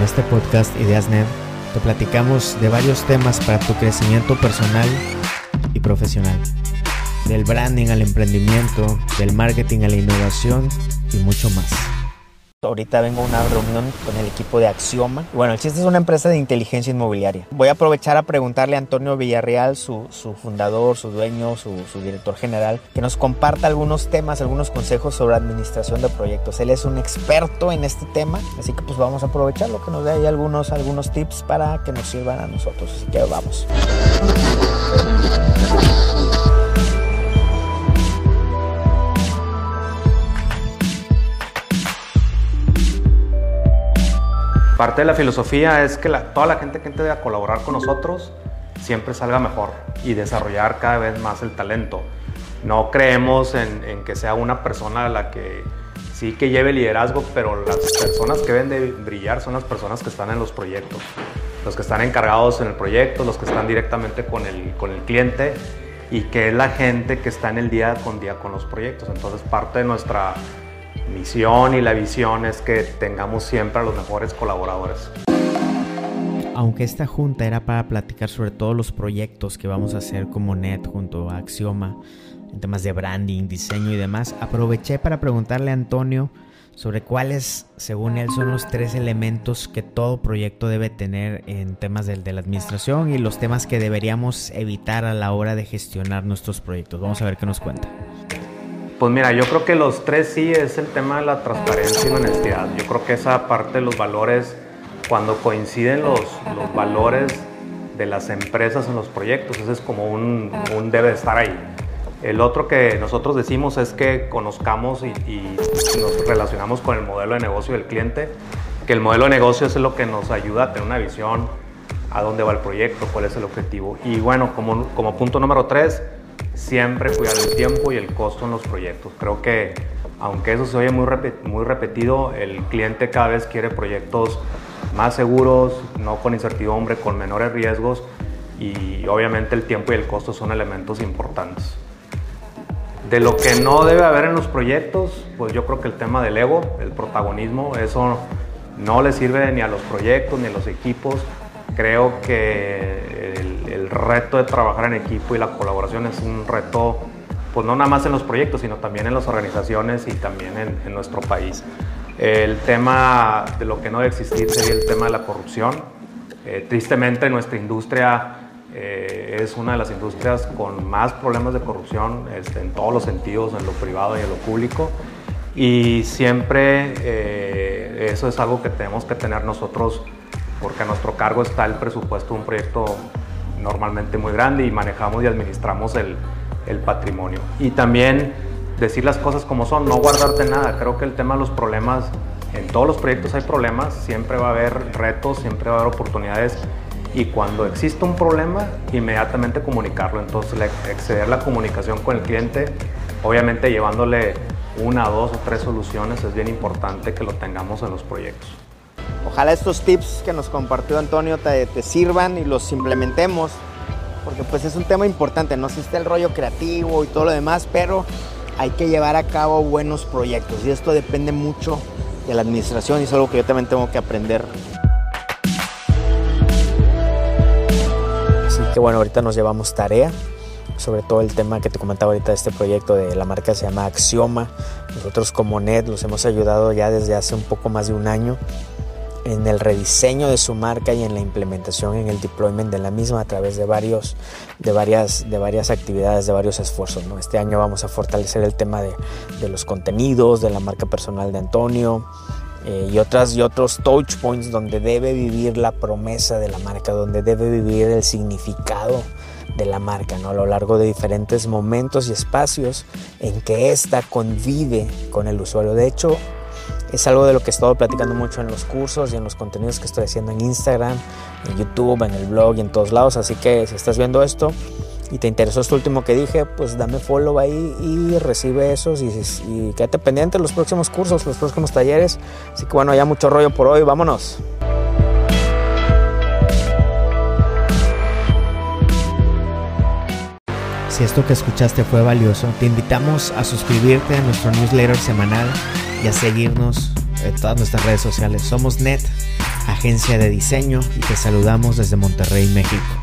En este podcast IdeasNet te platicamos de varios temas para tu crecimiento personal y profesional. Del branding al emprendimiento, del marketing a la innovación y mucho más. Ahorita vengo a una reunión con el equipo de Axioma. Bueno, el chiste es una empresa de inteligencia inmobiliaria. Voy a aprovechar a preguntarle a Antonio Villarreal, su, fundador, su dueño, su, director general, que nos comparta algunos temas, algunos consejos sobre administración de proyectos. Él es un experto en este tema, así que pues vamos a aprovecharlo, que nos dé ahí algunos, algunos tips para que nos sirvan a nosotros. Así que vamos. Parte de la filosofía es que toda la gente que entre a colaborar con nosotros siempre salga mejor y desarrollar cada vez más el talento. No creemos en, que sea una persona la que sí que lleve liderazgo, pero las personas que deben de brillar son las personas que están en los proyectos, los que están encargados en el proyecto, los que están directamente con el, con el cliente y que es la gente que está en el día con día con los proyectos. Entonces parte de nuestra misión y la visión es que tengamos siempre a los mejores colaboradores. Aunque esta junta era para platicar sobre todos los proyectos que vamos a hacer como NET junto a Axioma, en temas de branding, diseño y demás, aproveché para preguntarle a Antonio sobre cuáles, según él, son los tres elementos que todo proyecto debe tener en temas de, de, la administración y los temas que deberíamos evitar a la hora de gestionar nuestros proyectos. Vamos a ver qué nos cuenta. Pues mira, yo creo que los tres sí es el tema de la transparencia y la honestidad. Yo creo que esa parte de los valores, cuando coinciden los, los valores de las empresas en los proyectos, ese es como un, un debe estar ahí. El otro que nosotros decimos es que conozcamos y, y, nos relacionamos con el modelo de negocio del cliente, que el modelo de negocio es lo que nos ayuda a tener una visión a dónde va el proyecto, cuál es el objetivo. Y bueno, como, como punto número tres, siempre cuidar el tiempo y el costo en los proyectos. Creo que aunque eso se oye muy, repetido, el cliente cada vez quiere proyectos más seguros, no con incertidumbre, con menores riesgos y obviamente el tiempo y el costo son elementos importantes. De lo que no debe haber en los proyectos, pues yo creo que el tema del ego, el protagonismo, eso no le sirve ni a los proyectos ni a los equipos. Creo que el reto de trabajar en equipo y la colaboración es un reto, pues no nada más en los proyectos, sino también en las organizaciones y también en, nuestro país. El tema de lo que no debe existir sería el tema de la corrupción. Eh, tristemente nuestra industria eh, es una de las industrias con más problemas de corrupción este, en todos los sentidos, en lo privado y en lo público. Y siempre eh, eso es algo que tenemos que tener nosotros porque a nuestro cargo está el presupuesto de un proyecto normalmente muy grande y manejamos y administramos el, el patrimonio. Y también decir las cosas como son, no guardarte nada. Creo que el tema de los problemas, en todos los proyectos hay problemas, siempre va a haber retos, siempre va a haber oportunidades y cuando existe un problema, inmediatamente comunicarlo. Entonces, exceder la comunicación con el cliente, obviamente llevándole una, dos o tres soluciones, es bien importante que lo tengamos en los proyectos. Ojalá estos tips que nos compartió Antonio te, sirvan y los implementemos, porque pues es un tema importante, no existe el rollo creativo y todo lo demás, pero hay que llevar a cabo buenos proyectos y esto depende mucho de la administración y es algo que yo también tengo que aprender. Así que bueno, ahorita nos llevamos tarea sobre todo el tema que te comentaba ahorita de este proyecto de la marca se llama Axioma. Nosotros como NET los hemos ayudado ya desde hace un poco más de un año en el rediseño de su marca y en la implementación en el deployment de la misma a través de varios de varias de varias actividades de varios esfuerzos ¿no? este año vamos a fortalecer el tema de, los contenidos de la marca personal de Antonio eh, y otras y otros touch points donde debe vivir la promesa de la marca donde debe vivir el significado de la marca a lo largo de diferentes momentos y espacios en que ésta convive con el usuario de hecho es algo de lo que he estado platicando mucho en los cursos y en los contenidos que estoy haciendo en Instagram, en YouTube, en el blog y en todos lados. Así que si estás viendo esto y te interesó esto último que dije, pues dame follow ahí y recibe esos y, quédate pendiente de los próximos cursos, los próximos talleres. Así que bueno, ya mucho rollo por hoy, vámonos. Si esto que escuchaste fue valioso, te invitamos a suscribirte a nuestro newsletter semanal y a seguirnos en todas nuestras redes sociales. Somos Net, agencia de diseño y te saludamos desde Monterrey, México.